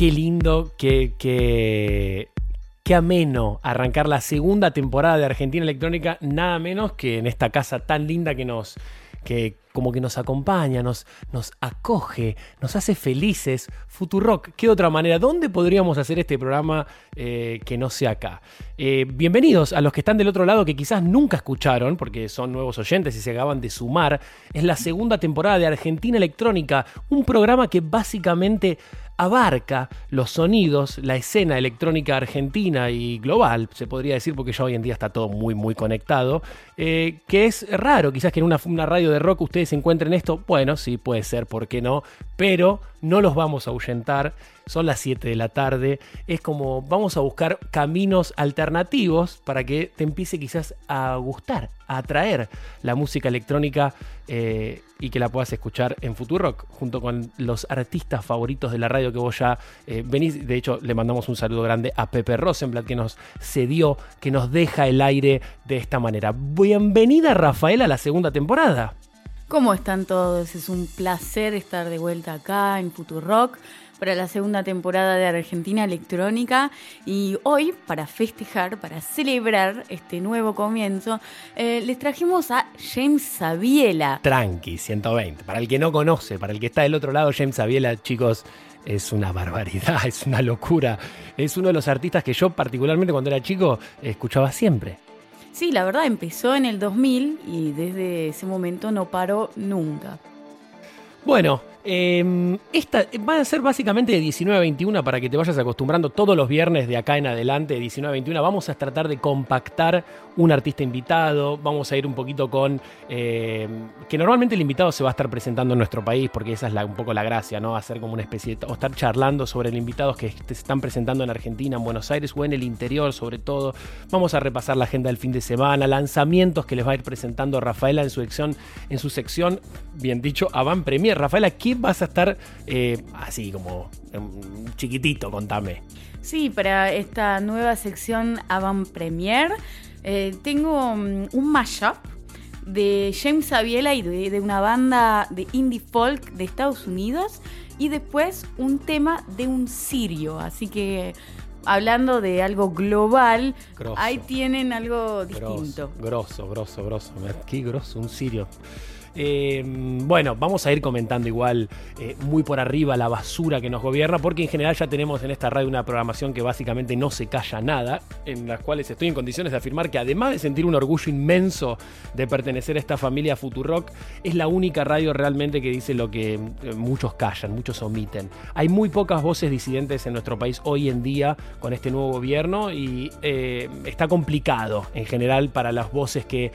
Qué lindo, qué, qué, qué ameno arrancar la segunda temporada de Argentina Electrónica, nada menos que en esta casa tan linda que nos, que como que nos acompaña, nos, nos acoge, nos hace felices. Futurock, ¿qué otra manera? ¿Dónde podríamos hacer este programa eh, que no sea acá? Eh, bienvenidos a los que están del otro lado que quizás nunca escucharon, porque son nuevos oyentes y se acaban de sumar. Es la segunda temporada de Argentina Electrónica, un programa que básicamente abarca los sonidos, la escena electrónica argentina y global, se podría decir, porque ya hoy en día está todo muy, muy conectado, eh, que es raro, quizás que en una, una radio de rock ustedes encuentren esto, bueno, sí, puede ser, ¿por qué no? Pero no los vamos a ahuyentar, son las 7 de la tarde, es como vamos a buscar caminos alternativos para que te empiece quizás a gustar, a atraer la música electrónica eh, y que la puedas escuchar en Futurock, junto con los artistas favoritos de la radio que vos ya eh, venís. De hecho, le mandamos un saludo grande a Pepe Rosenblatt que nos cedió, que nos deja el aire de esta manera. Bienvenida Rafael a la segunda temporada. ¿Cómo están todos? Es un placer estar de vuelta acá en Futurock para la segunda temporada de Argentina Electrónica y hoy para festejar, para celebrar este nuevo comienzo, eh, les trajimos a James Sabiela. Tranqui, 120. Para el que no conoce, para el que está del otro lado, James Sabiela, chicos, es una barbaridad, es una locura. Es uno de los artistas que yo particularmente cuando era chico escuchaba siempre. Sí, la verdad empezó en el 2000 y desde ese momento no paró nunca. Bueno, eh, esta va a ser básicamente de 19 a 21 para que te vayas acostumbrando todos los viernes de acá en adelante, de 19 a 21. Vamos a tratar de compactar un artista invitado. Vamos a ir un poquito con. Eh, que normalmente el invitado se va a estar presentando en nuestro país, porque esa es un poco la gracia, ¿no? Hacer como una especie de. o estar charlando sobre el invitados que se están presentando en Argentina, en Buenos Aires o en el interior, sobre todo. Vamos a repasar la agenda del fin de semana, lanzamientos que les va a ir presentando Rafaela en su sección, en su sección bien dicho, Avant Premier. Rafaela, ¿qué vas a estar eh, así como um, chiquitito? Contame. Sí, para esta nueva sección Avant Premier eh, tengo um, un mashup de James Aviela y de, de, una banda de indie folk de Estados Unidos y después un tema de un sirio. Así que hablando de algo global, grosso, ahí tienen algo distinto. Grosso, grosso, grosso. Qué grosso, un sirio. Eh, bueno, vamos a ir comentando igual eh, muy por arriba la basura que nos gobierna, porque en general ya tenemos en esta radio una programación que básicamente no se calla nada, en las cuales estoy en condiciones de afirmar que además de sentir un orgullo inmenso de pertenecer a esta familia Futurock, es la única radio realmente que dice lo que eh, muchos callan, muchos omiten. Hay muy pocas voces disidentes en nuestro país hoy en día con este nuevo gobierno y está complicado en general para las voces que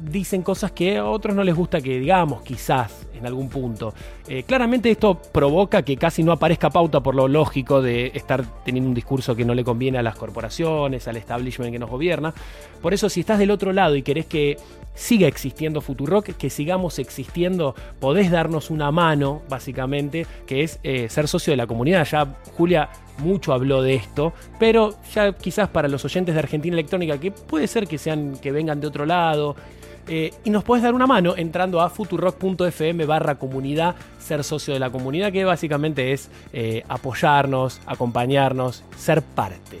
dicen cosas que a otros no les gusta que digamos, quizás en algún punto. Eh, claramente esto provoca que casi no aparezca pauta por lo lógico de estar teniendo un discurso que no le conviene a las corporaciones, al establishment que nos gobierna. Por eso si estás del otro lado y querés que siga existiendo Futurock, que sigamos existiendo, podés darnos una mano, básicamente, que es eh, ser socio de la comunidad. Ya Julia mucho habló de esto, pero ya quizás para los oyentes de Argentina Electrónica, que puede ser que sean que vengan de otro lado, eh, y nos puedes dar una mano entrando a futurock.fm barra comunidad, ser socio de la comunidad, que básicamente es eh, apoyarnos, acompañarnos, ser parte.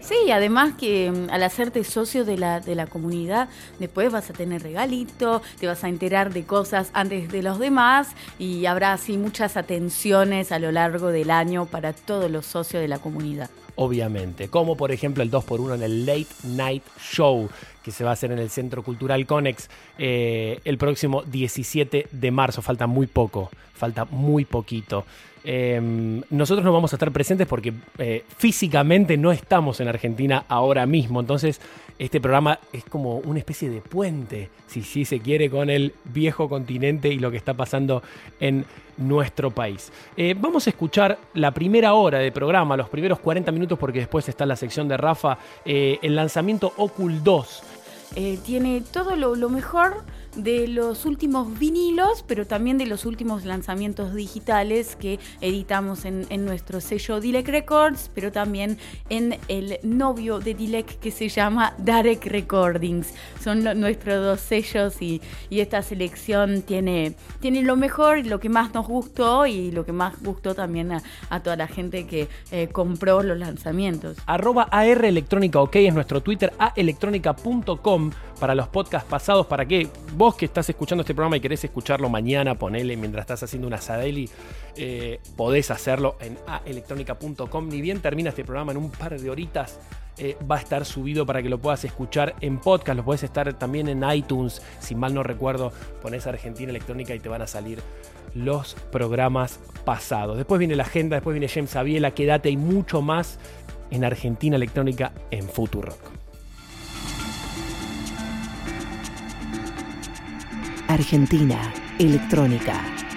Sí, además que mm, al hacerte socio de la, de la comunidad, después vas a tener regalito, te vas a enterar de cosas antes de los demás y habrá así muchas atenciones a lo largo del año para todos los socios de la comunidad. Obviamente, como por ejemplo el 2x1 en el Late Night Show que se va a hacer en el Centro Cultural Conex eh, el próximo 17 de marzo. Falta muy poco, falta muy poquito. Em, nosotros no vamos a estar presentes porque eh, físicamente no estamos en Argentina ahora mismo. Entonces, este programa es como una especie de puente, si, se quiere, con el viejo continente y lo que está pasando en nuestro país. Eh, vamos a escuchar la primera hora de programa, los primeros 40 minutos, porque después está la sección de Rafa, eh, el lanzamiento Ocul 2. tiene todo lo mejor de los últimos vinilos, pero también de los últimos lanzamientos digitales que editamos en, nuestro sello Dilek Records, pero también en el novio de Dilek que se llama Darek Recordings. Son nuestros dos sellos y, esta selección tiene, tiene lo mejor y lo que más nos gustó y lo que más gustó también a, toda la gente que eh, compró los lanzamientos. Arroba AR Electrónica OK es nuestro Twitter, aelectrónica.com para los podcasts pasados, para que vos que estás escuchando este programa y querés escucharlo mañana, ponele mientras estás haciendo una Sadeli, eh, podés hacerlo en aelectronica.com. Ni bien termina este programa en un par de horitas. Eh, va a estar subido para que lo puedas escuchar en podcast, lo puedes estar también en iTunes, si mal no recuerdo, pones Argentina Electrónica y te van a salir los programas pasados. Después viene la agenda, después viene James Aviela, quédate y mucho más en Argentina Electrónica en Futurock. Argentina Electrónica.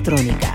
Electrónica.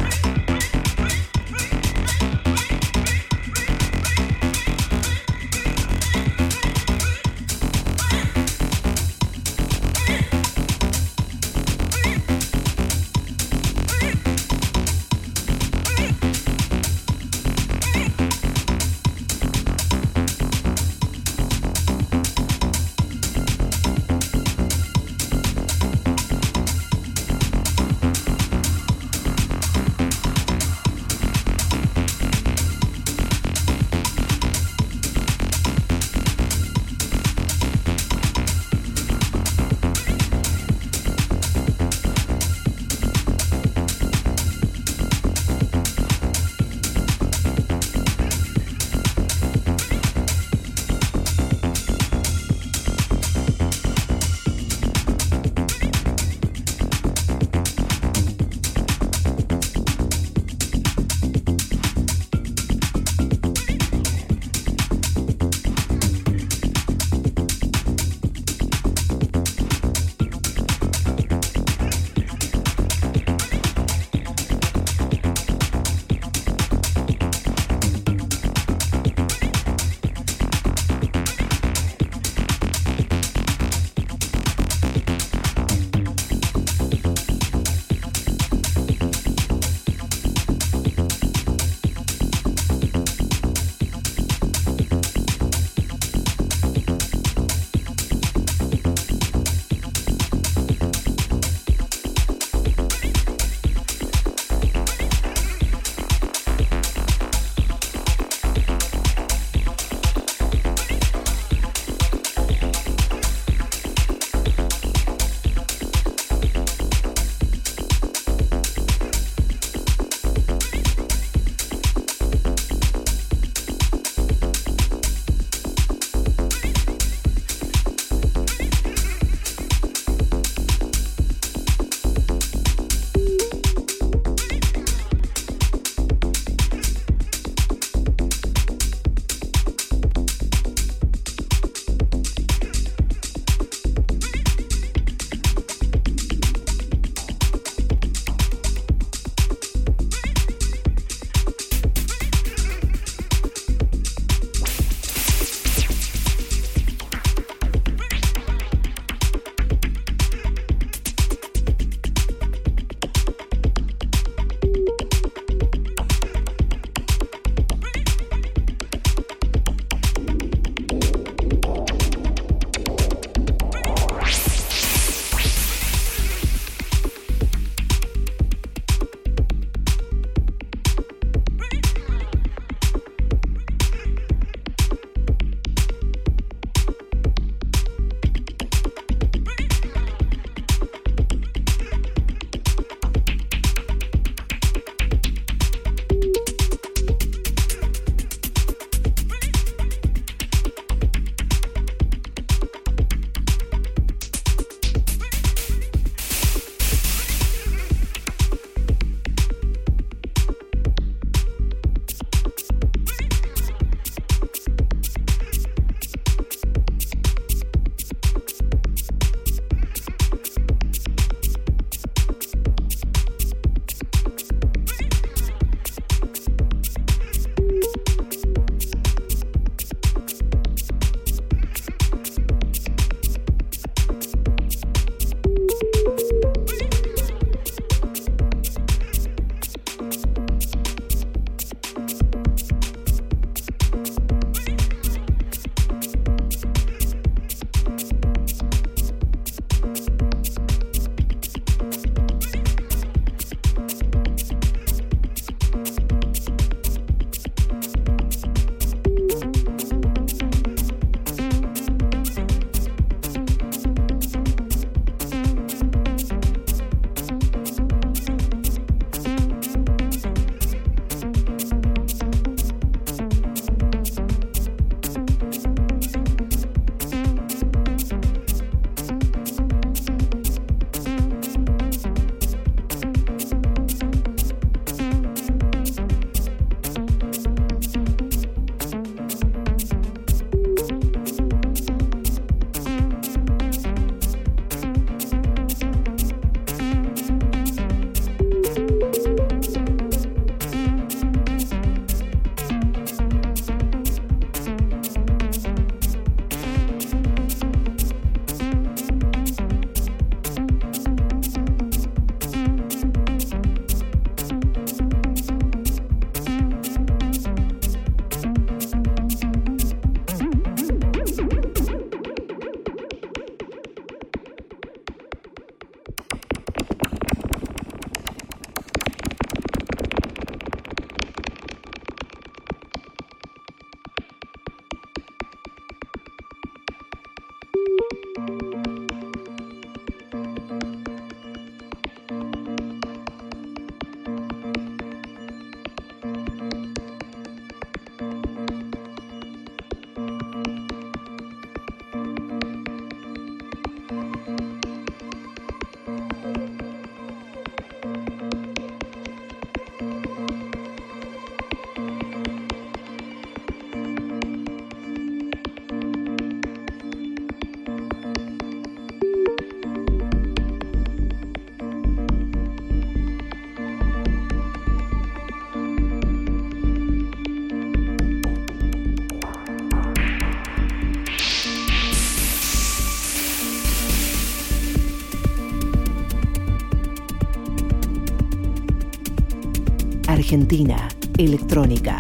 Argentina Electrónica.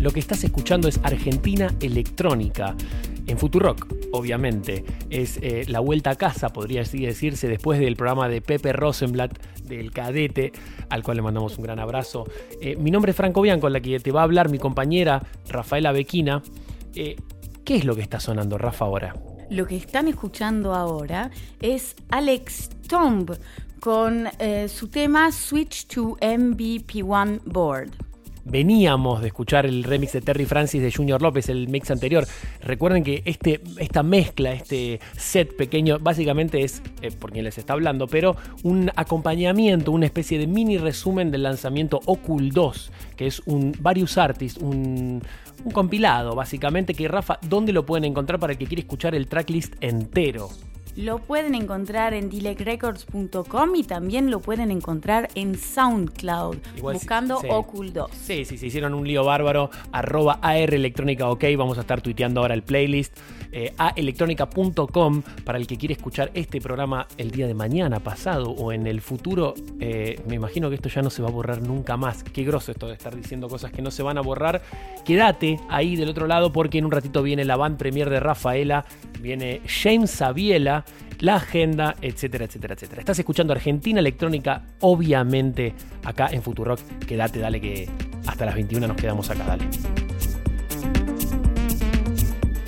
Lo que estás escuchando es Argentina Electrónica. En Futurock, obviamente, es eh, la vuelta a casa, podría así decirse, después del programa de Pepe Rosenblatt, del cadete, al cual le mandamos un gran abrazo. Eh, mi nombre es Franco Bianco, la que te va a hablar mi compañera Rafaela Bequina. Eh, ¿Qué es lo que está sonando, Rafa, ahora? Lo que están escuchando ahora es Alex Tomb con su tema Switch to MVP1 Board veníamos de escuchar el remix de Terry Francis de Junior López, el mix anterior. Recuerden que este, esta mezcla, este set pequeño, básicamente es, eh, por quien les está hablando, pero un acompañamiento, una especie de mini resumen del lanzamiento Ocul 2, que es un Various Artists, un, un compilado, básicamente, que Rafa, ¿dónde lo pueden encontrar para el que quiere escuchar el tracklist entero? Lo pueden encontrar en dilectrecords.com y también lo pueden encontrar en SoundCloud, buscando Ocul 2. Sí, sí, se hicieron un lío bárbaro. Arroba AR Electrónica OK. Vamos a estar tuiteando ahora el playlist. Eh, a electrónica.com para el que quiere escuchar este programa el día de mañana, pasado o en el futuro. Eh, me imagino que esto ya no se va a borrar nunca más. Qué groso esto de estar diciendo cosas que no se van a borrar. Quédate ahí del otro lado porque en un ratito viene la band premier de Rafaela, viene James Sabiela la agenda, etcétera, etcétera, etcétera. Estás escuchando Argentina Electrónica, obviamente, acá en Futurock. Quédate, dale que hasta las 21 nos quedamos acá, dale.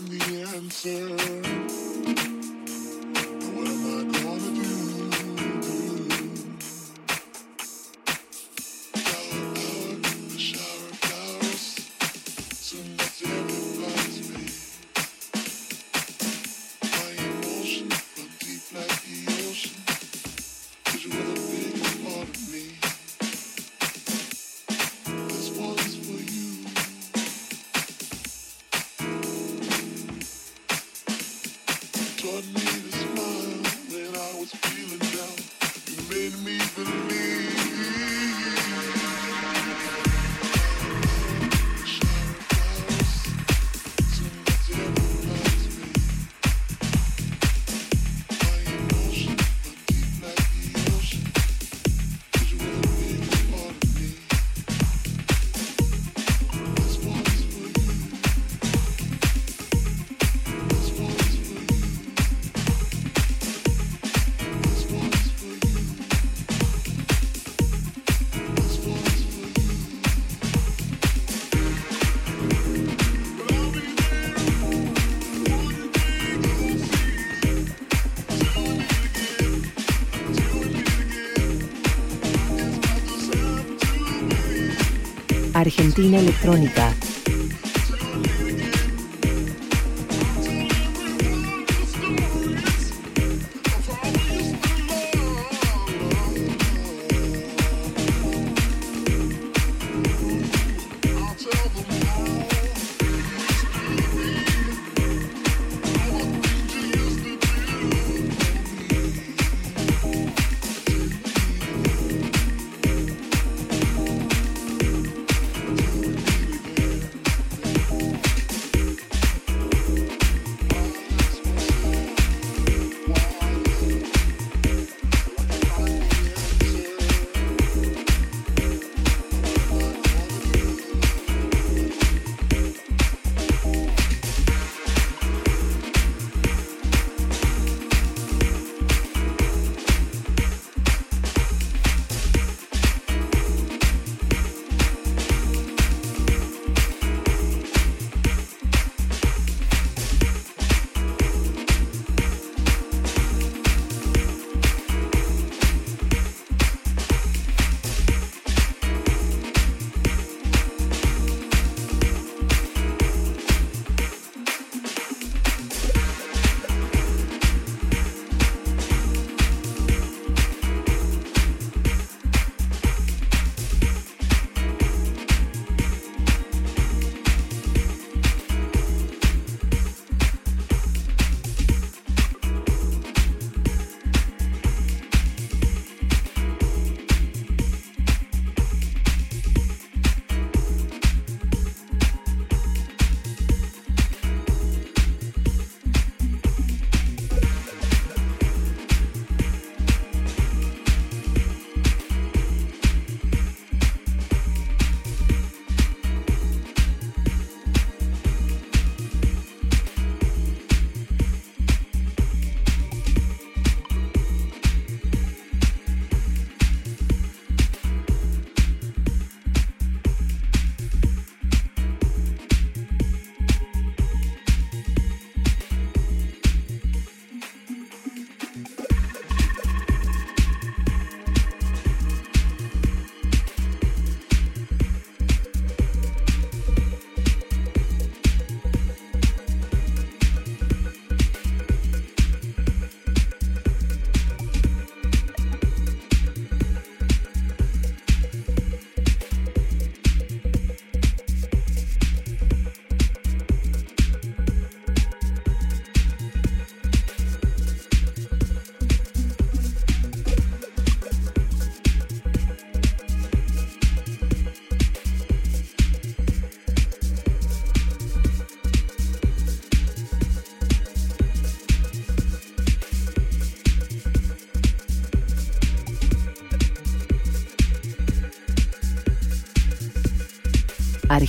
find the answer. Argentina Electrónica.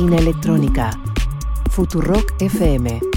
Argentina Electrónica. Futurock FM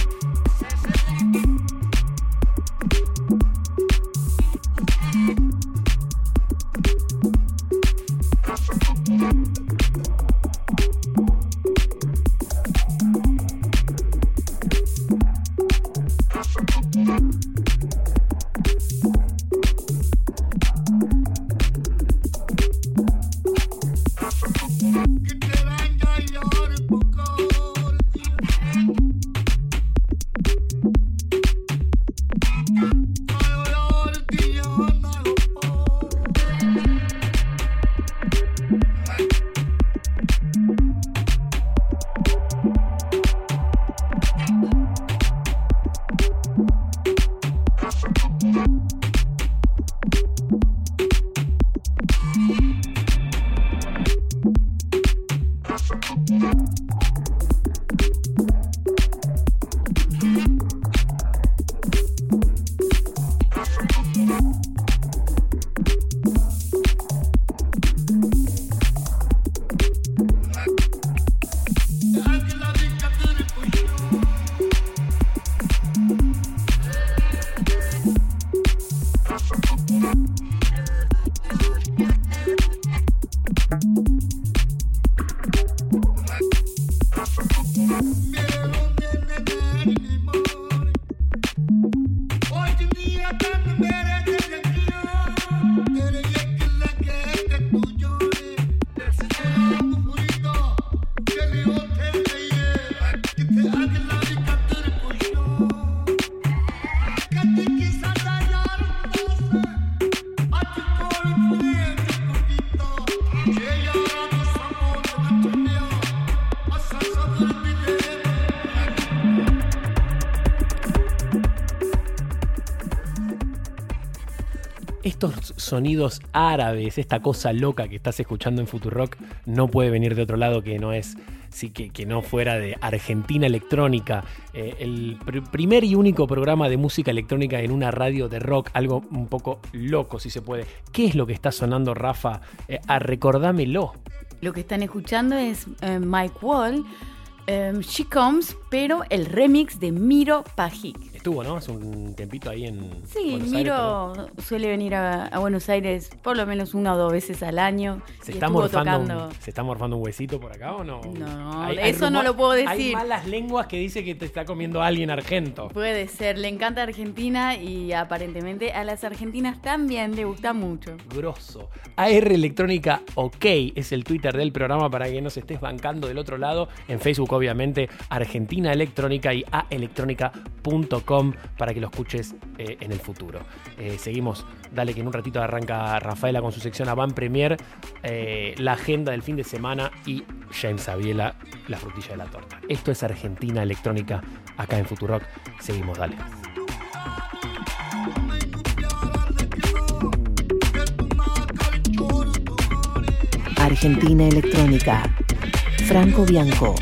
sonidos árabes, esta cosa loca que estás escuchando en Futurock, no puede venir de otro lado que no es sí, que, que no fuera de Argentina Electrónica, eh, el pr- primer y único programa de música electrónica en una radio de rock, algo un poco loco si se puede. ¿Qué es lo que está sonando, Rafa? Eh, ah, recordámelo. Lo que están escuchando es eh, Mike Wall, eh, She Comes, pero el remix de Miro Pajic. Estuvo, ¿no? Hace un tiempito ahí en. Sí, Buenos Aires, Miro suele venir a, a Buenos Aires por lo menos una o dos veces al año. ¿Se está, morfando tocando. un, ¿Se está morfando un huesito por acá o no? No, eso no lo puedo Hay decir. malas lenguas que dice que te está comiendo alguien argento. Puede ser, le encanta Argentina y aparentemente a las argentinas también le gusta mucho. Grosso. AR Electrónica OK es el Twitter del programa para que nos estés bancando del otro lado. En Facebook, obviamente, Argentina Electrónica y aelectrónica.com para que lo escuches eh, en el futuro. Eh, seguimos, dale que en un ratito arranca Rafaela con su sección Avant Premier, eh, la agenda del fin de semana y James Aviela, la frutilla de la torta. Esto es Argentina Electrónica acá en Futurock. Seguimos, dale. Argentina Electrónica. Franco Bianco.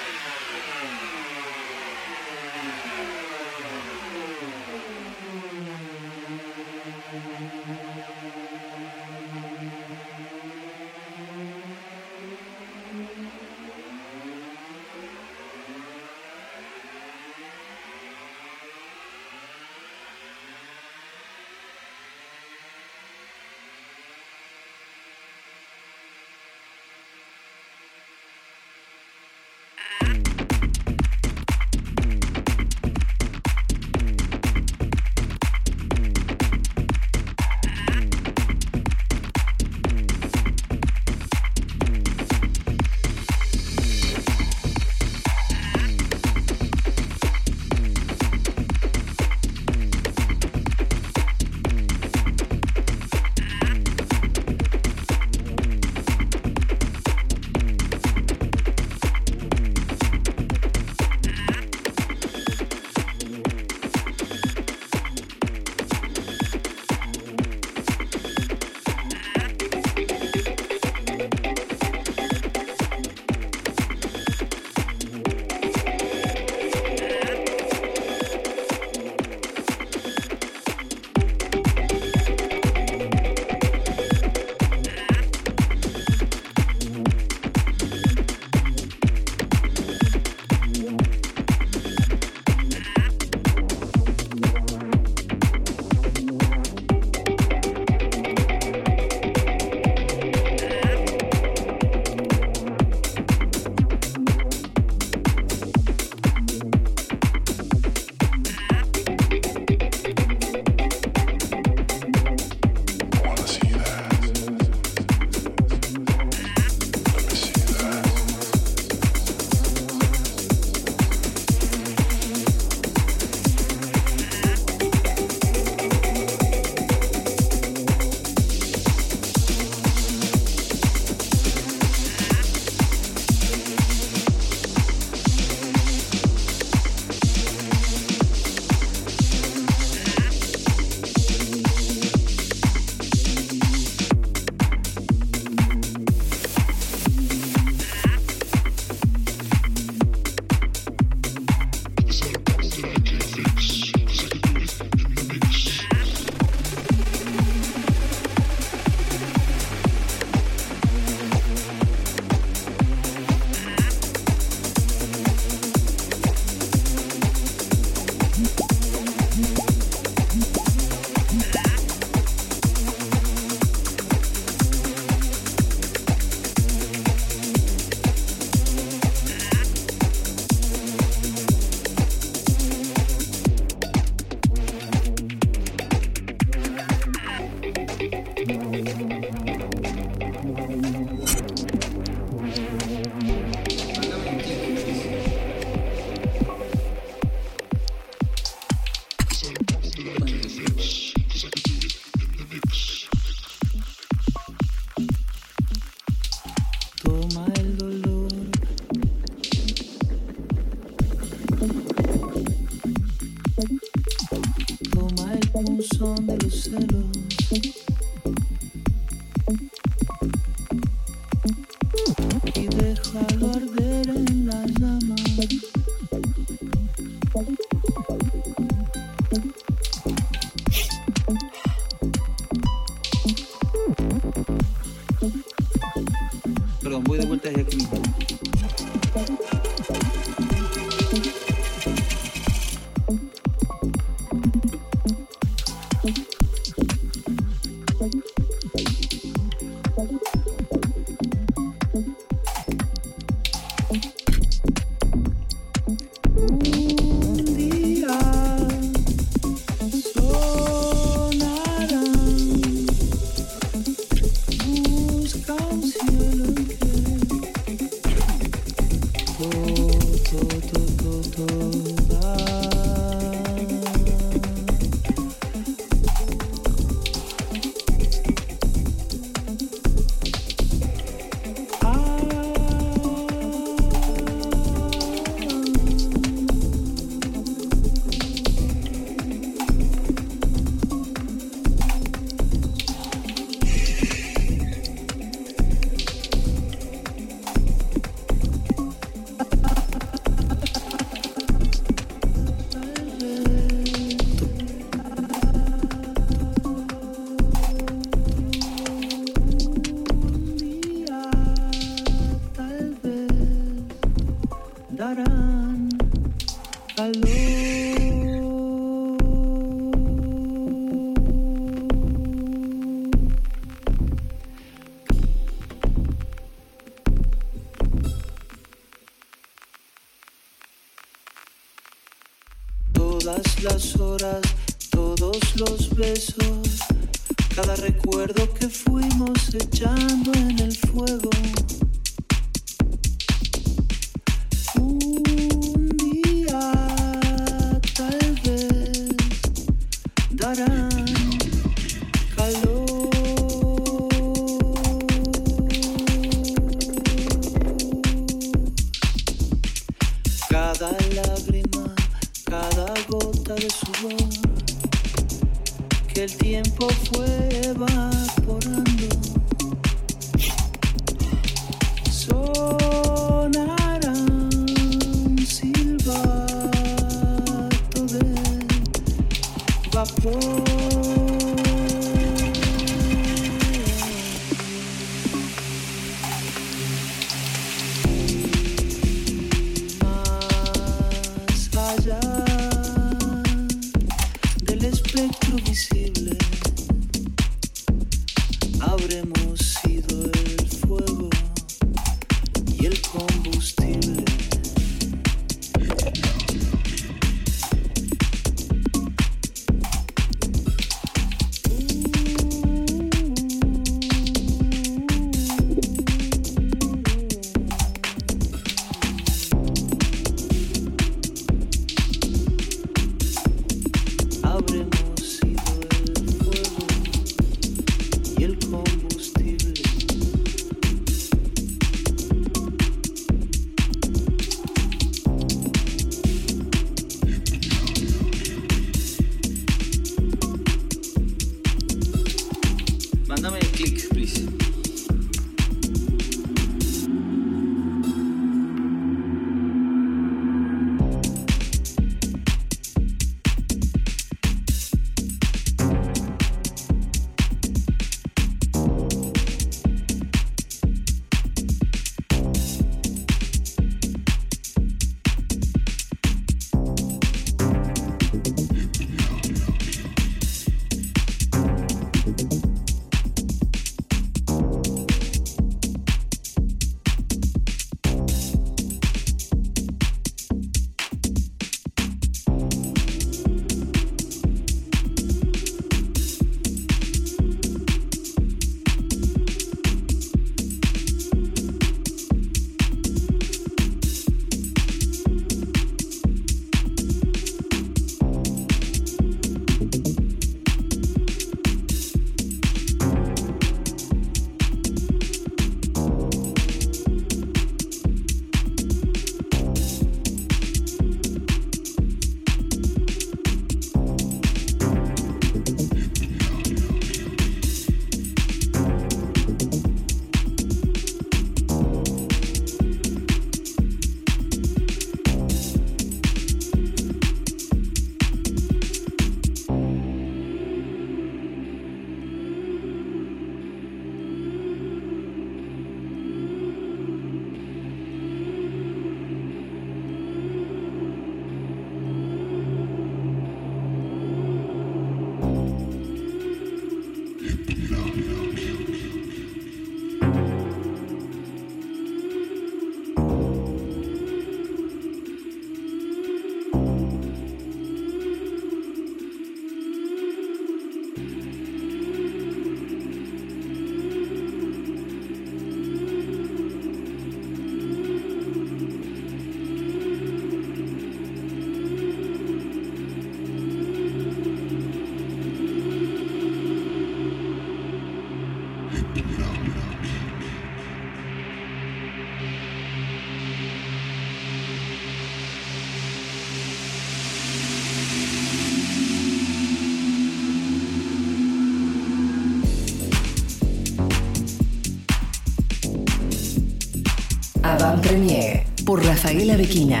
Avant Premier por Rafaela Bequina.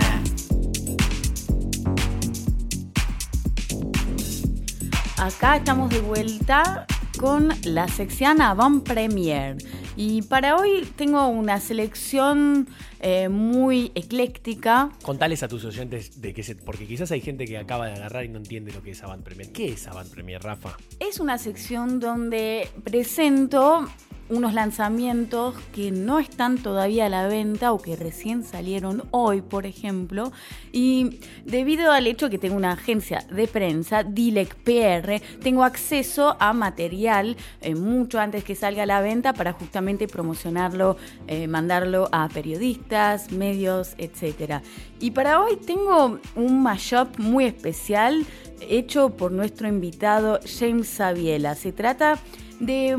Acá estamos de vuelta con la sección Avant Premier. Y para hoy tengo una selección eh, muy ecléctica. Contales a tus oyentes de qué se. Porque quizás hay gente que acaba de agarrar y no entiende lo que es Avant Premier. ¿Qué es Avant Premier, Rafa? Es una sección donde presento unos lanzamientos que no están todavía a la venta o que recién salieron hoy, por ejemplo. Y debido al hecho que tengo una agencia de prensa, Dilec PR, tengo acceso a material eh, mucho antes que salga a la venta para justamente promocionarlo, eh, mandarlo a periodistas, medios, etc. Y para hoy tengo un mashup muy especial hecho por nuestro invitado James Sabiela. Se trata de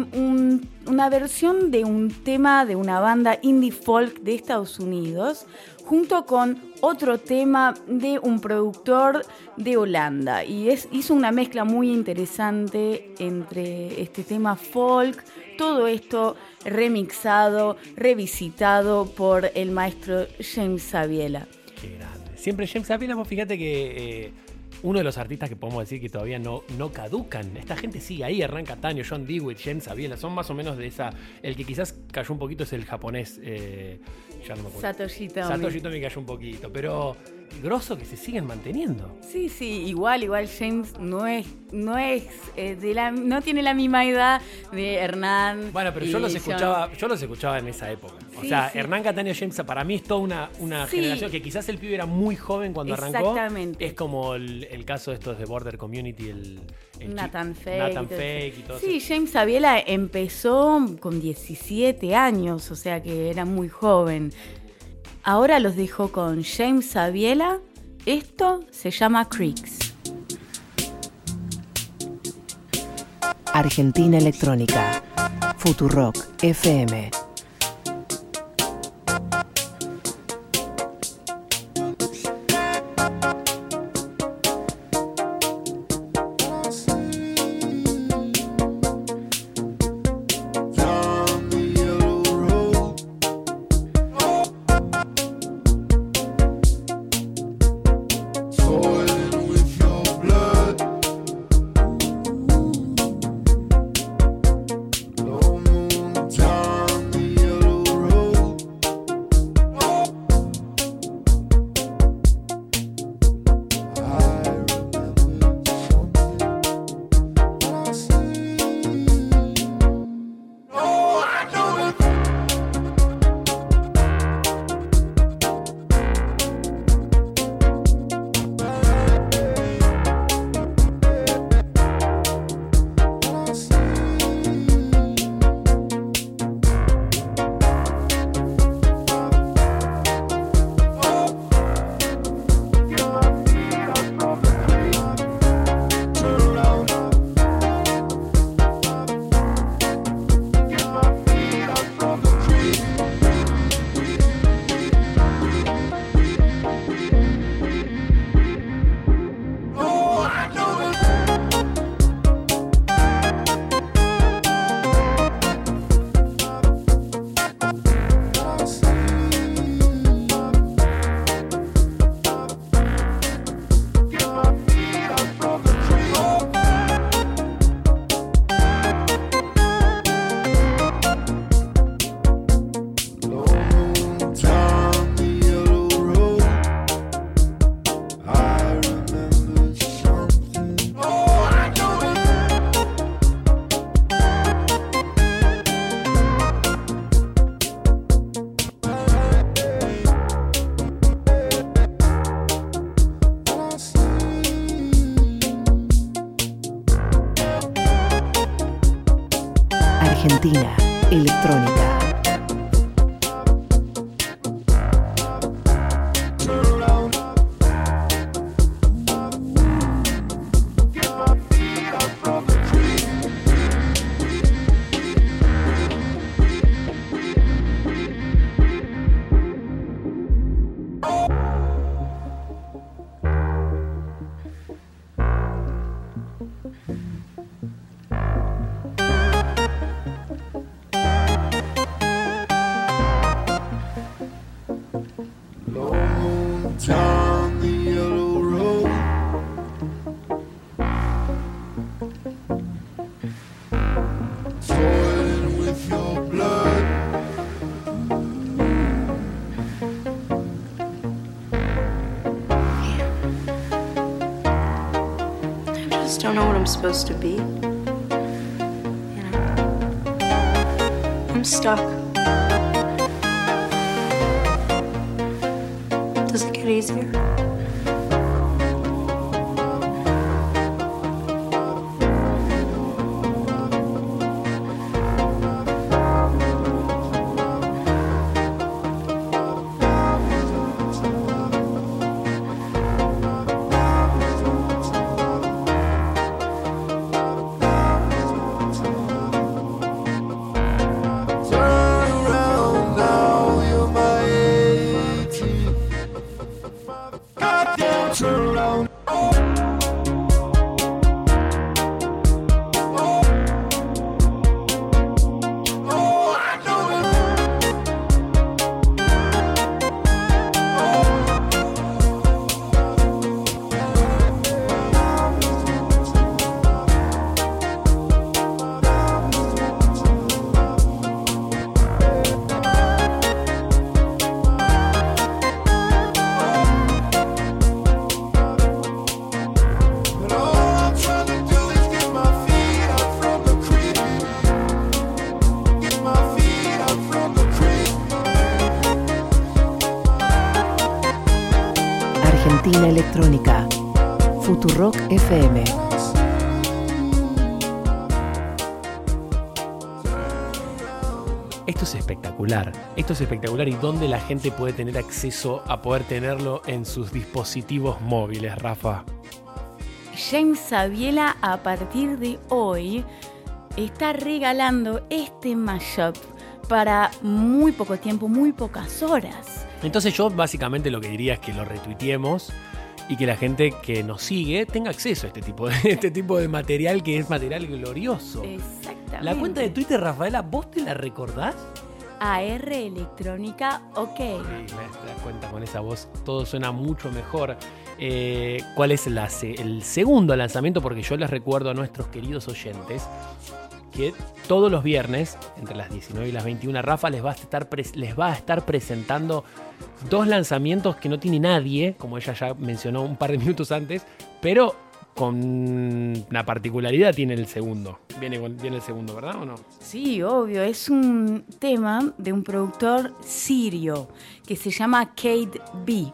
una versión de un tema de una banda indie folk de Estados Unidos, junto con otro tema de un productor de Holanda. Y es, hizo una mezcla muy interesante entre este tema folk, todo esto remixado, revisitado por el maestro James Sabiela. Qué grande. Siempre James Sabiela, fíjate que... Eh, uno de los artistas que podemos decir que todavía no, no caducan. Esta gente sigue ahí, Hernán Cataño, John Dewey, James Aviela, son más o menos de esa. El que quizás cayó un poquito es el japonés. Eh, ya no me acuerdo. Satoshi Tomi. Satoshi Tomi cayó un poquito, pero grosso que se siguen manteniendo. Sí, sí, igual, igual James no es, no es eh, de la, no tiene la misma edad de Hernán. Bueno, pero yo los escuchaba, yo los escuchaba en esa época. O sea, Hernán Cataño James para mí es toda una, una generación que quizás el pibe era muy joven cuando arrancó. Exactamente. Es como el, caso de estos de Border Community, el, Nathan Fake. Nathan Fake y todo Sí, James Aviela empezó con 17 años, o sea que era muy joven. Ahora los dejo con James Sabiela. Esto se llama Creeks. Argentina Electrónica. Futurock FM. Supposed to be. Futurock FM. Esto es espectacular. Esto es espectacular y dónde la gente puede tener acceso a poder tenerlo en sus dispositivos móviles, Rafa. James Sabiela a partir de hoy está regalando este mashup para muy poco tiempo, muy pocas horas. Entonces yo básicamente lo que diría es que lo retuiteemos y que la gente que nos sigue tenga acceso a este tipo de, este tipo de material que es material glorioso. Exactamente. La cuenta de Twitter, Rafaela, ¿vos te la recordás? AR Electrónica, ok. Sí, te das cuenta con esa voz, todo suena mucho mejor. Eh, ¿Cuál es la el segundo lanzamiento? Porque yo les recuerdo a nuestros queridos oyentes que todos los viernes, entre las 19 y las 21, Rafa les va a estar, les va a estar presentando dos lanzamientos que no tiene nadie, como ella ya mencionó un par de minutos antes, pero con una particularidad tiene el segundo. Viene, viene el segundo, ¿verdad o no? Sí, obvio, es un tema de un productor sirio que se llama Kate B.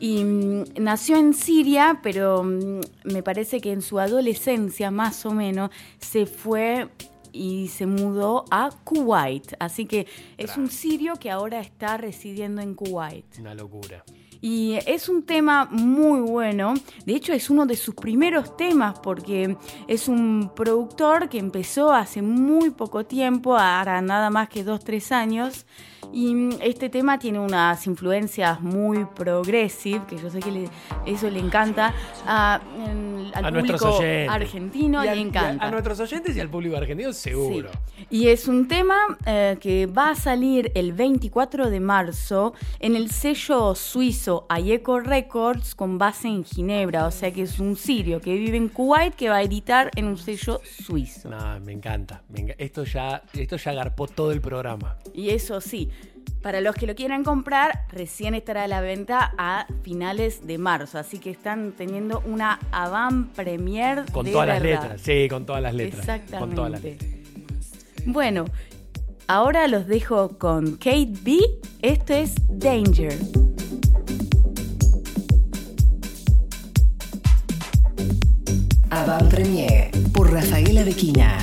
Y mm, nació en Siria, pero mm, me parece que en su adolescencia, más o menos, se fue y se mudó a Kuwait. Así que es un sirio que ahora está residiendo en Kuwait. Una locura. Y es un tema muy bueno. De hecho, es uno de sus primeros temas porque es un productor que empezó hace muy poco tiempo, ahora nada más que dos, tres años. Y mm, este tema tiene unas influencias muy progressive, que yo sé que le- eso le encanta a, en- al a público argentino, le a- encanta. A, nuestros oyentes y al público argentino, seguro. Sí. Y es un tema eh, que va a salir el 24 de marzo en el sello suizo Ayeco Records con base en Ginebra. O sea que es un sirio que vive en Kuwait que va a editar en un sello suizo. No, me encanta. me Esto, ya, esto ya agarpó todo el programa. Y eso sí, para los que lo quieran comprar, recién estará a la venta a finales de marzo. Así que están teniendo una avant premiere Con de todas las letras. Sí, con todas las letras. Exactamente. Con todas las letras. Bueno, ahora los dejo con Kate B. Esto es Danger. Avant Premier por Rafaela Bequina.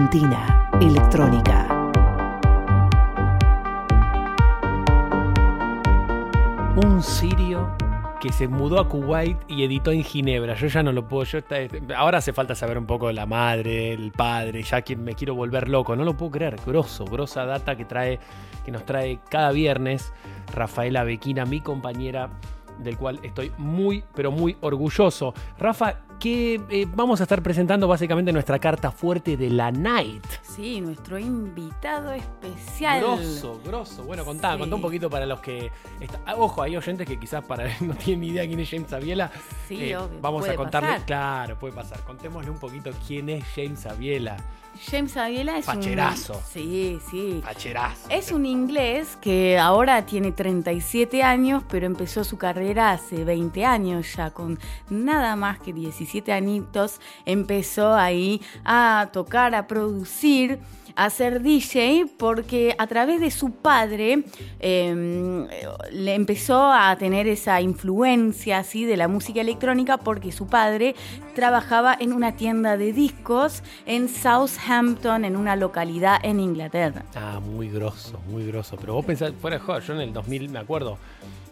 Argentina Electrónica. Un sirio que se mudó a Kuwait y editó en Ginebra. Yo ya no lo puedo. Yo está- ahora hace falta saber un poco de la madre, el padre. Ya que me quiero volver loco. No lo puedo creer. Grosso, grosa data que trae, que nos trae cada viernes Rafaela Bequina, mi compañera, del cual estoy muy, pero muy orgulloso. Rafa, que eh, vamos a estar presentando básicamente nuestra carta fuerte de la night. Sí, nuestro invitado especial. Grosso, grosso. Bueno, contá, Sí. contá un poquito para los que. está- ah, Ojo, hay oyentes que quizás para no tienen ni idea quién es James Aviela. Sí, Eh, obvio, Vamos puede a contarle. pasar. Claro, puede pasar. Contémosle un poquito quién es James Aviela. James Aviela es un... Sí, sí. Facherazo. Es un inglés que ahora tiene 37 años, pero empezó su carrera hace 20 años ya, con nada más que 17 añitos, empezó ahí a tocar, a producir, a ser DJ, porque a través de su padre eh, le empezó a tener esa influencia así de la música electrónica, porque su padre trabajaba en una tienda de discos en Southampton, en una localidad en Inglaterra. Ah, muy grosso, muy grosso. Pero vos pensás, fuera de joda, yo en el 2000, me acuerdo,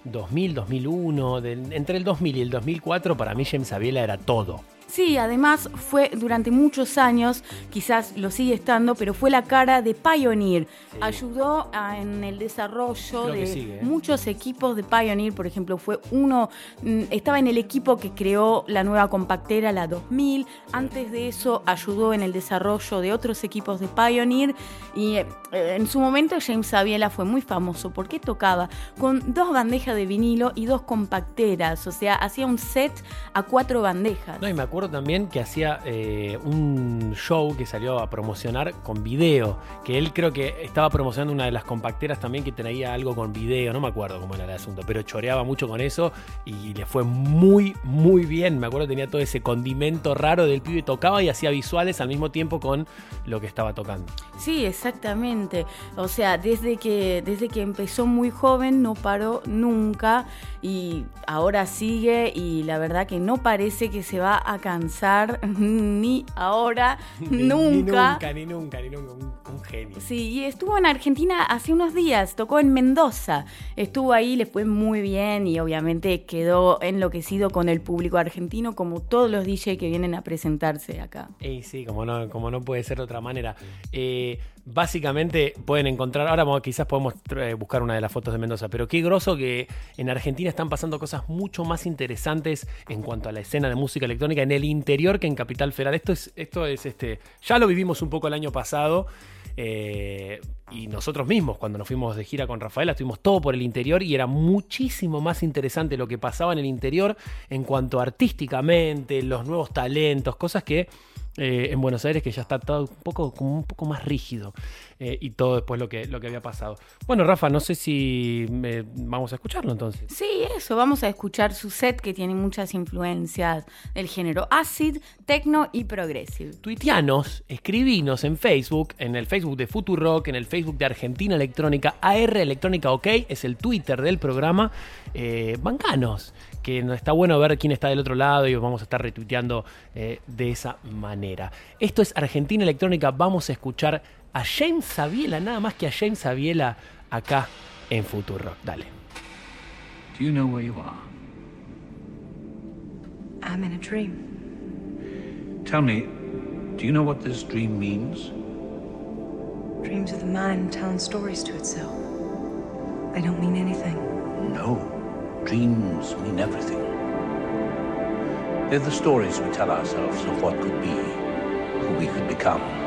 2000, 2001, del- entre el 2000 y el 2004, para mí James Aviela era todo. Sí, además fue durante muchos años, quizás lo sigue estando, pero fue la cara de Pioneer. Ayudó a- en el desarrollo Creo de sigue, ¿eh? muchos equipos de Pioneer, por ejemplo, fue uno, mm, estaba en el equipo que creó la nueva compactera, la 2000. Antes de eso ayudó en el desarrollo de otros equipos de Pioneer y eh, en su momento James Aviela fue muy famoso porque tocaba con dos bandejas de vinilo y dos compacteras, o sea, hacía un set a cuatro bandejas. No, y me acuerdo también que hacía eh, un show que salió a promocionar con video. Que él creo que estaba promocionando una de las compacteras también que traía algo con video. No me acuerdo cómo era el asunto, pero choreaba mucho con eso y le fue muy, muy bien. Me acuerdo que tenía todo ese condimento raro del pibe. Tocaba y hacía visuales al mismo tiempo con lo que estaba tocando. Sí, exactamente. O sea, desde que, desde que empezó muy joven no paró nunca y ahora sigue y la verdad que no parece que se va a cansar ni ahora, Ni- nunca. Ni nunca, ni nunca, ni nunca. Un, un genio. Sí, y estuvo en Argentina hace unos días, tocó en Mendoza. Estuvo ahí, le fue muy bien y obviamente quedó enloquecido con el público argentino como todos los DJ que vienen a presentarse acá. Y sí, como no, como no puede ser de otra manera. Eh, básicamente pueden encontrar, ahora quizás podemos eh, buscar una de las fotos de Mendoza, pero qué groso que en Argentina están pasando cosas mucho más interesantes en cuanto a la escena de música electrónica en el interior que en Capital Federal. Esto es, esto es este, ya lo vivimos un poco el año pasado. eh, y nosotros mismos, cuando nos fuimos de gira con Rafaela, estuvimos todo por el interior y era muchísimo más interesante lo que pasaba en el interior en cuanto artísticamente, los nuevos talentos, cosas que eh, en Buenos Aires que ya está todo un poco, como un poco más rígido eh, y todo después lo que, lo que había pasado. Bueno, Rafa, no sé si eh, vamos a escucharlo entonces. Sí, eso, vamos a escuchar su set que tiene muchas influencias del género acid, techno y progressive. Tuiteanos, escribinos en Facebook, en el Facebook de Futurock, en el Facebook de Argentina Electrónica, AR Electrónica OK, es el Twitter del programa. Bancanos, que no está bueno ver quién está del otro lado y vamos a estar retuiteando eh, de esa manera. Esto es Argentina Electrónica, vamos a escuchar a James Sabiela, nada más que a James Sabiela acá en Futurock. Dale. Do you know where you are? I'm in a dream. Tell me, do you know what this dream means? Dreams of the mind telling stories to itself. They don't mean anything. No. Dreams mean everything. They're the stories we tell ourselves of what could be, who we could become.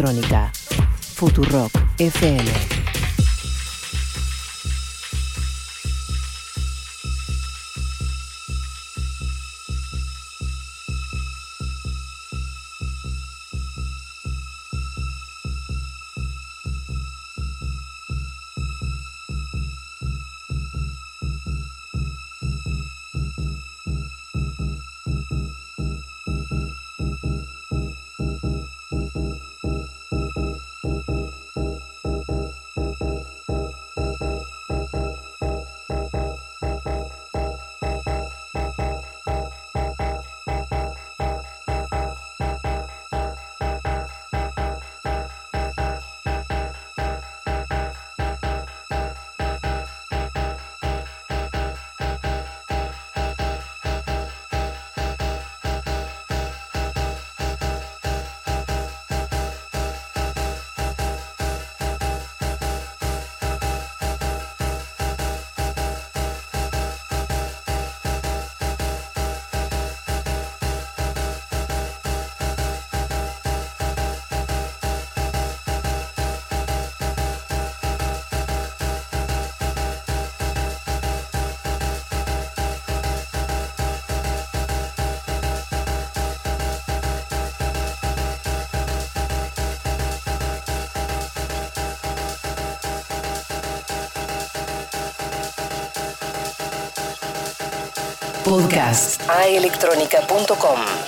Electrónica. Futurock FM. Podcast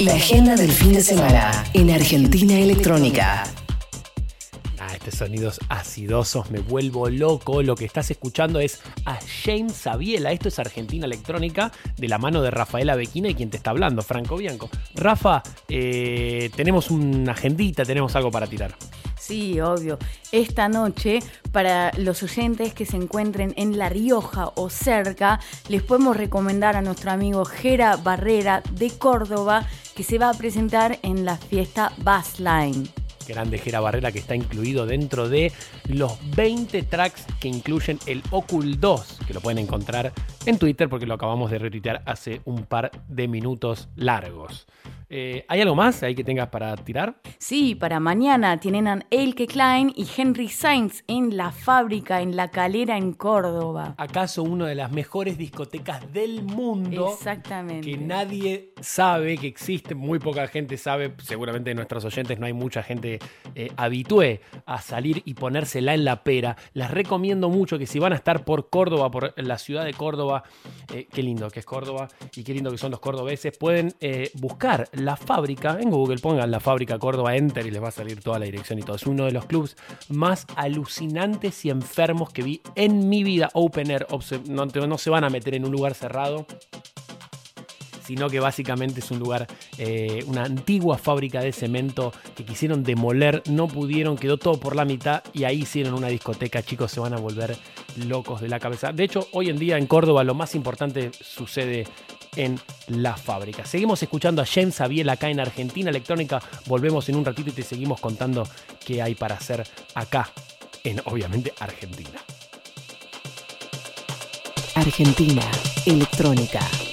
La agenda del fin de semana en Argentina Electrónica. Ah, estos sonidos acidosos, me vuelvo loco. Lo que estás escuchando es a James Sabiela. Esto es Argentina Electrónica, de la mano de Rafaela Bequina y quien te está hablando, Franco Bianco. Rafa, eh, tenemos una agendita, tenemos algo para tirar. Sí, obvio. Esta noche, para los oyentes que se encuentren en La Rioja o cerca, les podemos recomendar a nuestro amigo Jera Barrera de Córdoba, que se va a presentar en la fiesta Bassline. Grande Jera Barrera que está incluido dentro de los 20 tracks que incluyen el Ocul 2, que lo pueden encontrar en Twitter porque lo acabamos de retuitear hace un par de minutos largos. Eh, ¿Hay algo más ahí que tengas para tirar? Sí, para mañana tienen a Elke Klein y Henry Sainz en la fábrica, en la calera en Córdoba. ¿Acaso una de las mejores discotecas del mundo? Exactamente. Que nadie sabe que existe, muy poca gente sabe, seguramente de nuestros oyentes no hay mucha gente eh, habitué a salir y ponérsela en la pera. Les recomiendo mucho que si van a estar por Córdoba, por la ciudad de Córdoba, eh, qué lindo que es Córdoba y qué lindo que son los cordobeses, pueden eh, buscar la fábrica en Google, pongan la fábrica Córdoba Enter y les va a salir toda la dirección y todo. Es uno de los clubs más alucinantes y enfermos que vi en mi vida. Open Air, no, no se van a meter en un lugar cerrado sino que básicamente es un lugar, eh, una antigua fábrica de cemento que quisieron demoler, no pudieron, quedó todo por la mitad y ahí hicieron una discoteca, chicos, se van a volver locos de la cabeza. De hecho, hoy en día en Córdoba lo más importante sucede en la fábrica. Seguimos escuchando a James Abiel acá en Argentina Electrónica, volvemos en un ratito y te seguimos contando qué hay para hacer acá, en obviamente Argentina. Argentina Electrónica.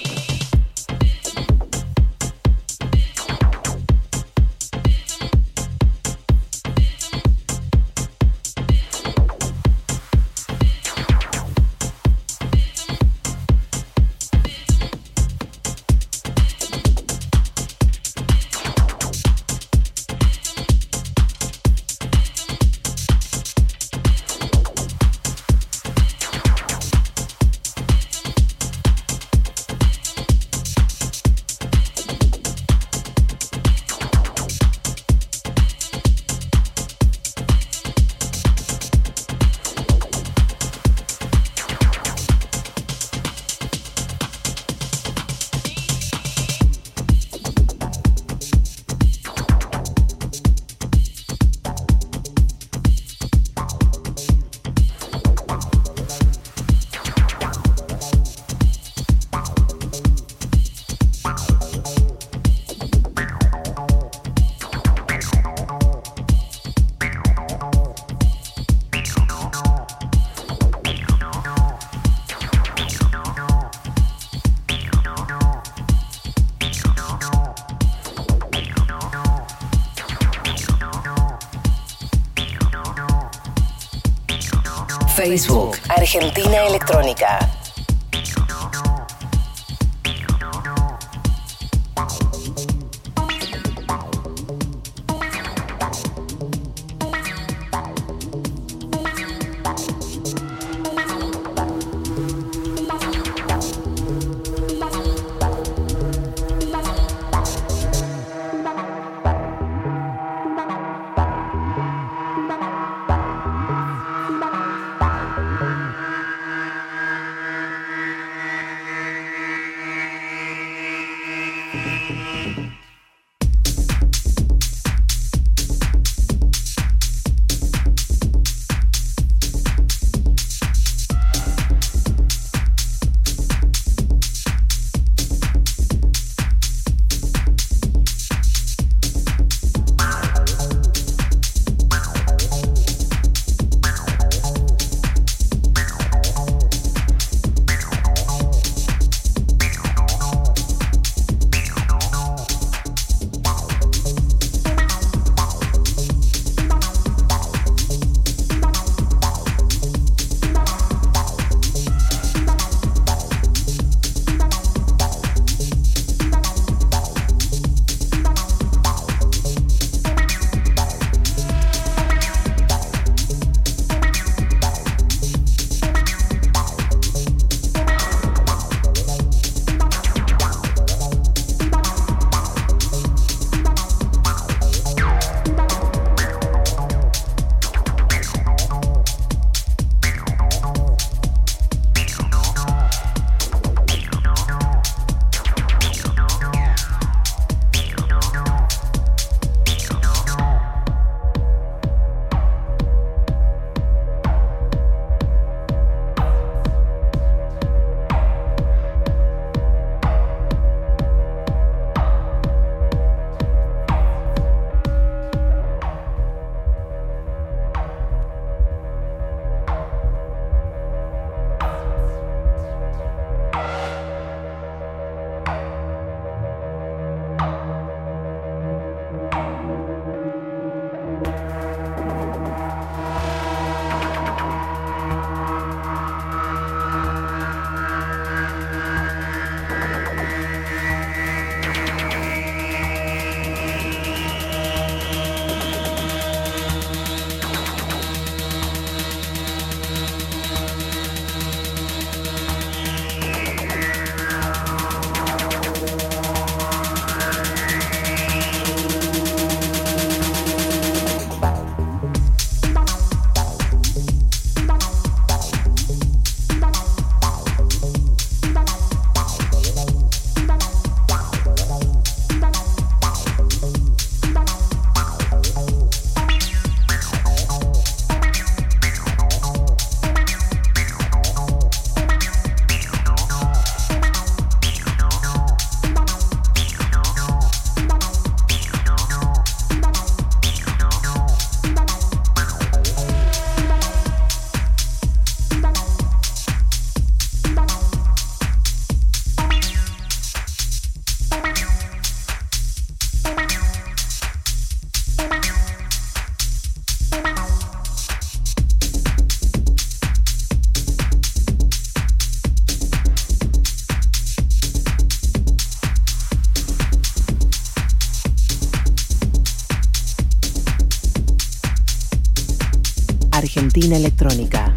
Electrónica.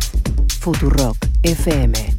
Futurock FM.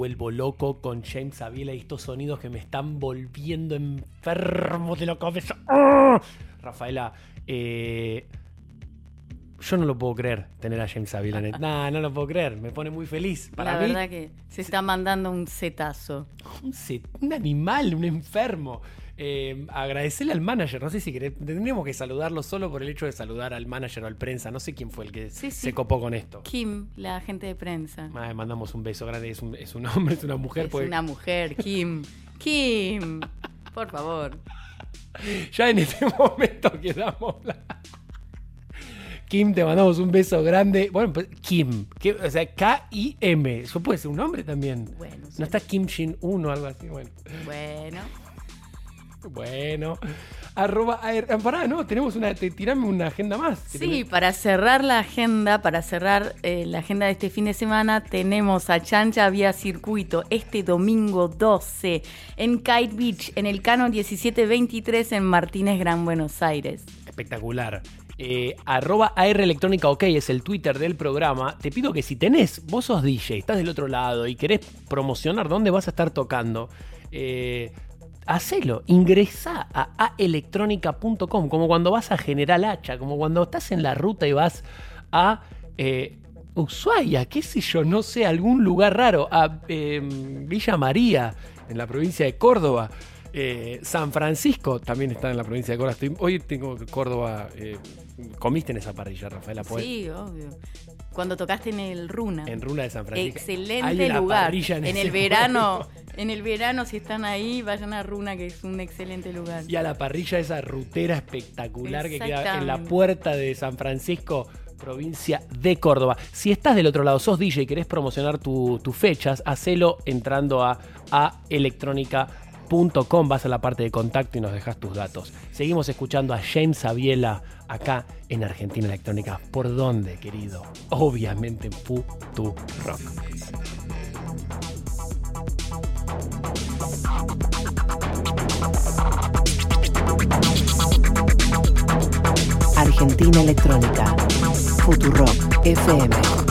Vuelvo loco con James Zabiela y estos sonidos que me están volviendo enfermo de la cabeza. ¡Ah! Rafaela, eh, yo no lo puedo creer tener a James el... Nah, no lo puedo creer. Me pone muy feliz. Para la mí, verdad que se está mandando un setazo. un, se- un animal, un enfermo. Eh, agradecerle al manager, no sé si querés, tendríamos que saludarlo solo por el hecho de saludar al manager o al prensa, no sé quién fue el que Sí, sí. se copó con esto. Kim, la agente de prensa. Ah, mandamos un beso grande, es un, es un hombre, es una mujer, Es porque una mujer, Kim. Kim, por favor. ya en este momento quedamos bla- Kim, te mandamos un beso grande. Bueno, pues, Kim, que- o sea, K-I-M, eso puede ser un nombre también. Bueno, no sí. está Kim Jin-un o algo así, bueno. Bueno, Bueno. Arroba AR. ah, Pará, no, tenemos una. te- tirame una agenda más. sí, tenés- para cerrar la agenda, para cerrar eh, la agenda de este fin de semana, tenemos a Chancha Vía Circuito este domingo 12 en Kite Beach, en el Cano 1723 en Martínez, Gran Buenos Aires. Espectacular. Eh, arroba AR Electrónica OK es el Twitter del programa. Te pido que si tenés, vos sos DJ, estás del otro lado y querés promocionar dónde vas a estar tocando, eh, hacelo. Ingresá a aelectronica.com, como cuando vas a General Hacha, como cuando estás en la ruta y vas a eh, Ushuaia, qué sé yo, no sé, algún lugar raro, a eh, Villa María, en la provincia de Córdoba. Eh, San Francisco también está en la provincia de Córdoba. Hoy tengo Córdoba. eh, comiste en esa parrilla, Rafaela. ¿podés? Sí, obvio. Cuando tocaste en el Runa. En Runa de San Francisco. Excelente lugar. En, ese el verano, en el verano si están ahí, vayan a Runa que es un excelente lugar. Y a la parrilla esa rutera espectacular que queda en la puerta de San Francisco, provincia de Córdoba. Si estás del otro lado, sos DJ y querés promocionar tu- tus fechas, hacelo entrando a, a Vas a la parte de contacto y nos dejas tus datos. Seguimos escuchando a James Aviela acá en Argentina Electrónica. ¿Por dónde, querido? Obviamente en Futu Rock. Argentina Electrónica. Futurock FM.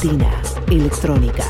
Argentina Electrónica.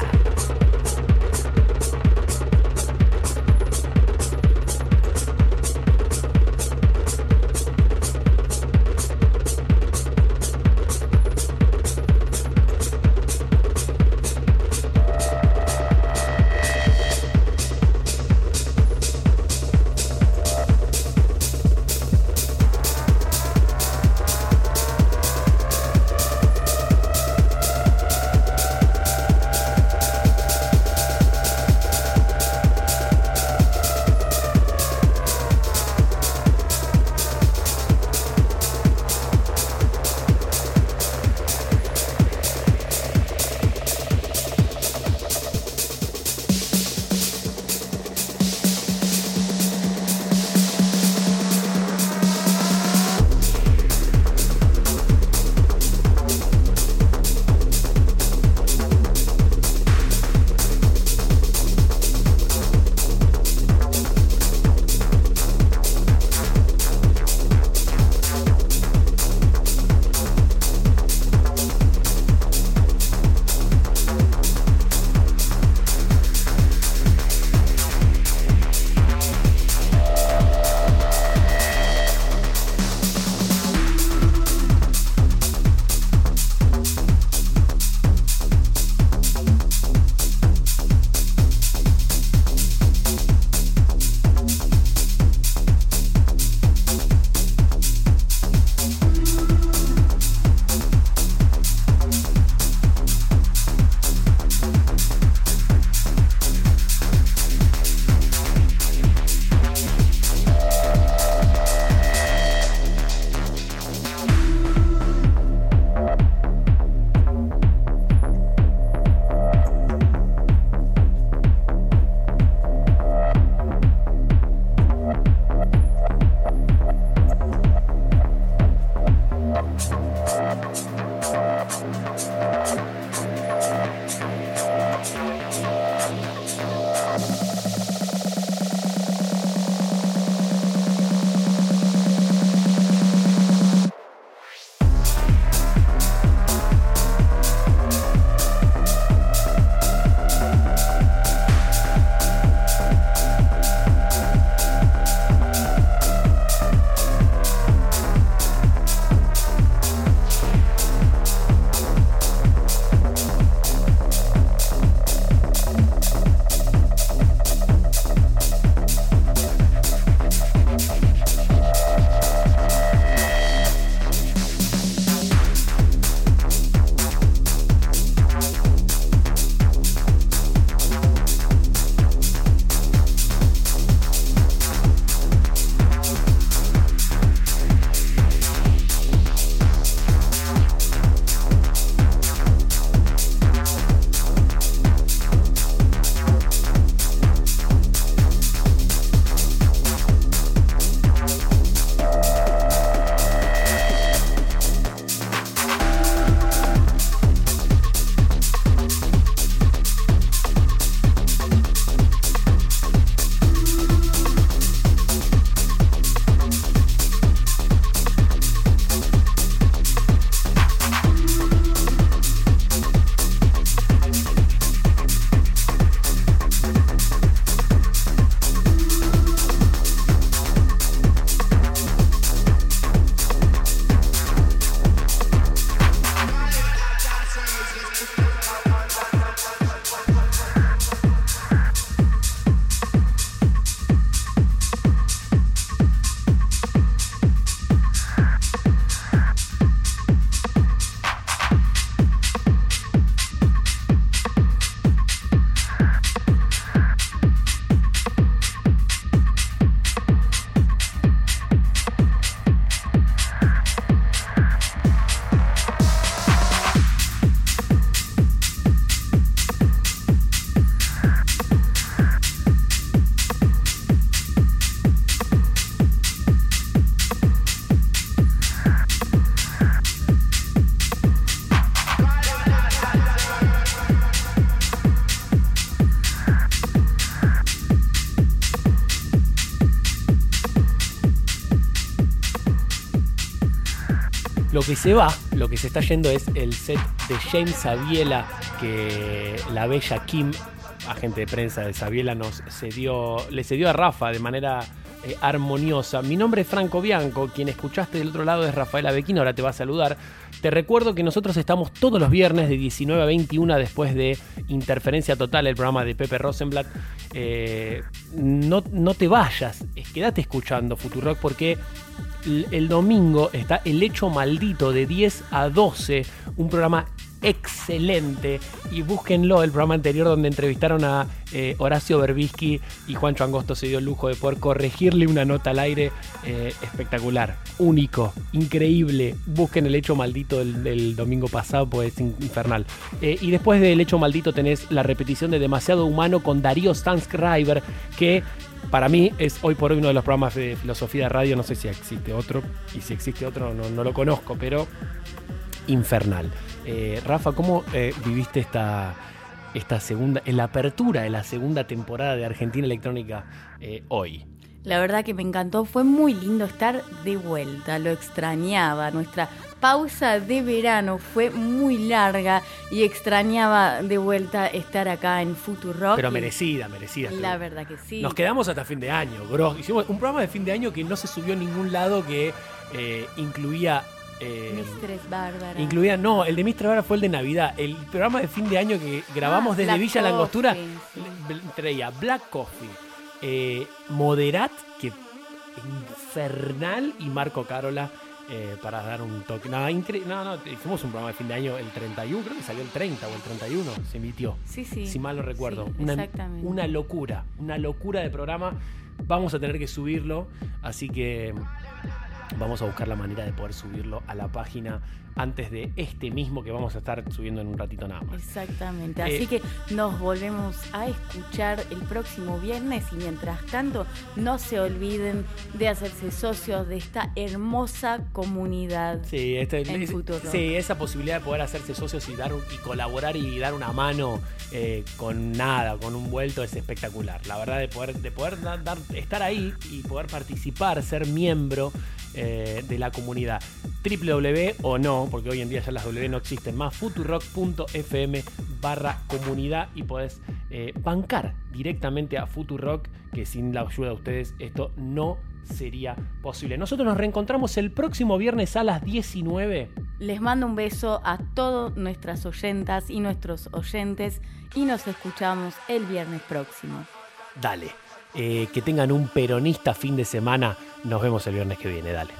Se va, lo que se está yendo es el set de James Sabiela que la bella Kim, agente de prensa de Sabiela, nos cedió, le cedió a Rafa de manera eh, armoniosa. Mi nombre es Franco Bianco, quien escuchaste del otro lado es Rafaela Bequino, ahora te va a saludar. Te recuerdo que nosotros estamos todos los viernes de 19 a 21 después de Interferencia Total, el programa de Pepe Rosenblatt. Eh, no, no te vayas, quédate escuchando Futurock porque el domingo está El Hecho Maldito de 10 a 12, un programa excelente y búsquenlo, el programa anterior donde entrevistaron a eh, Horacio Berbisky y Juancho Angosto se dio el lujo de poder corregirle una nota al aire eh, espectacular, único, increíble. Busquen el hecho maldito del, domingo pasado, pues es in- infernal. Eh, y después del hecho maldito tenés la repetición de Demasiado Humano con Darío Stanskriver, que para mí es hoy por hoy uno de los programas de filosofía de radio. No sé si existe otro, y si existe otro no lo conozco, pero infernal. Eh, Rafa, ¿cómo eh, viviste esta, esta segunda, la apertura de la segunda temporada de Argentina Electrónica eh, hoy? La verdad que me encantó, fue muy lindo estar de vuelta, lo extrañaba. Nuestra pausa de verano fue muy larga y extrañaba de vuelta estar acá en Futurock. Pero merecida, merecida. La verdad que sí. Nos quedamos hasta fin de año, bro. Hicimos un programa de fin de año que no se subió en ningún lado que eh, incluía. Eh, Mistress Bárbara. Incluía, no, el de Mr. Bárbara fue el de Navidad. El programa de fin de año que grabamos Ah, desde Black Villa Langostura Coffee, sí. bl- traía Black Coffee, eh, Moderat, que infernal, y Marco Carola eh, para dar un toque. No, no, no, hicimos un programa de fin de año el 31, creo que salió el 30 o el 31, se emitió. Sí, sí. Si mal no recuerdo. Sí, una locura, una locura de programa. Vamos a tener que subirlo, así que vamos a buscar la manera de poder subirlo a la página antes de este mismo que vamos a estar subiendo en un ratito nada más. Exactamente. Eh, Así que nos volvemos a escuchar el próximo viernes y mientras tanto no se olviden de hacerse socios de esta hermosa comunidad. Sí, este- En es- futuro. sí, esa posibilidad de poder hacerse socios y dar y colaborar y dar una mano eh, con nada, con un vuelto es espectacular. La verdad de poder, de poder dar- dar- estar ahí y poder participar, ser miembro eh, de la comunidad. www o no, porque hoy en día ya las W no existen más, futurock.fm barra comunidad y podés eh, bancar directamente a Futurock, que sin la ayuda de ustedes esto no sería posible. Nosotros nos reencontramos el próximo viernes a las 19. Les mando un beso a todas nuestras oyentas y nuestros oyentes y nos escuchamos el viernes próximo. Dale. Eh, que tengan un peronista fin de semana. Nos vemos el viernes que viene. Dale.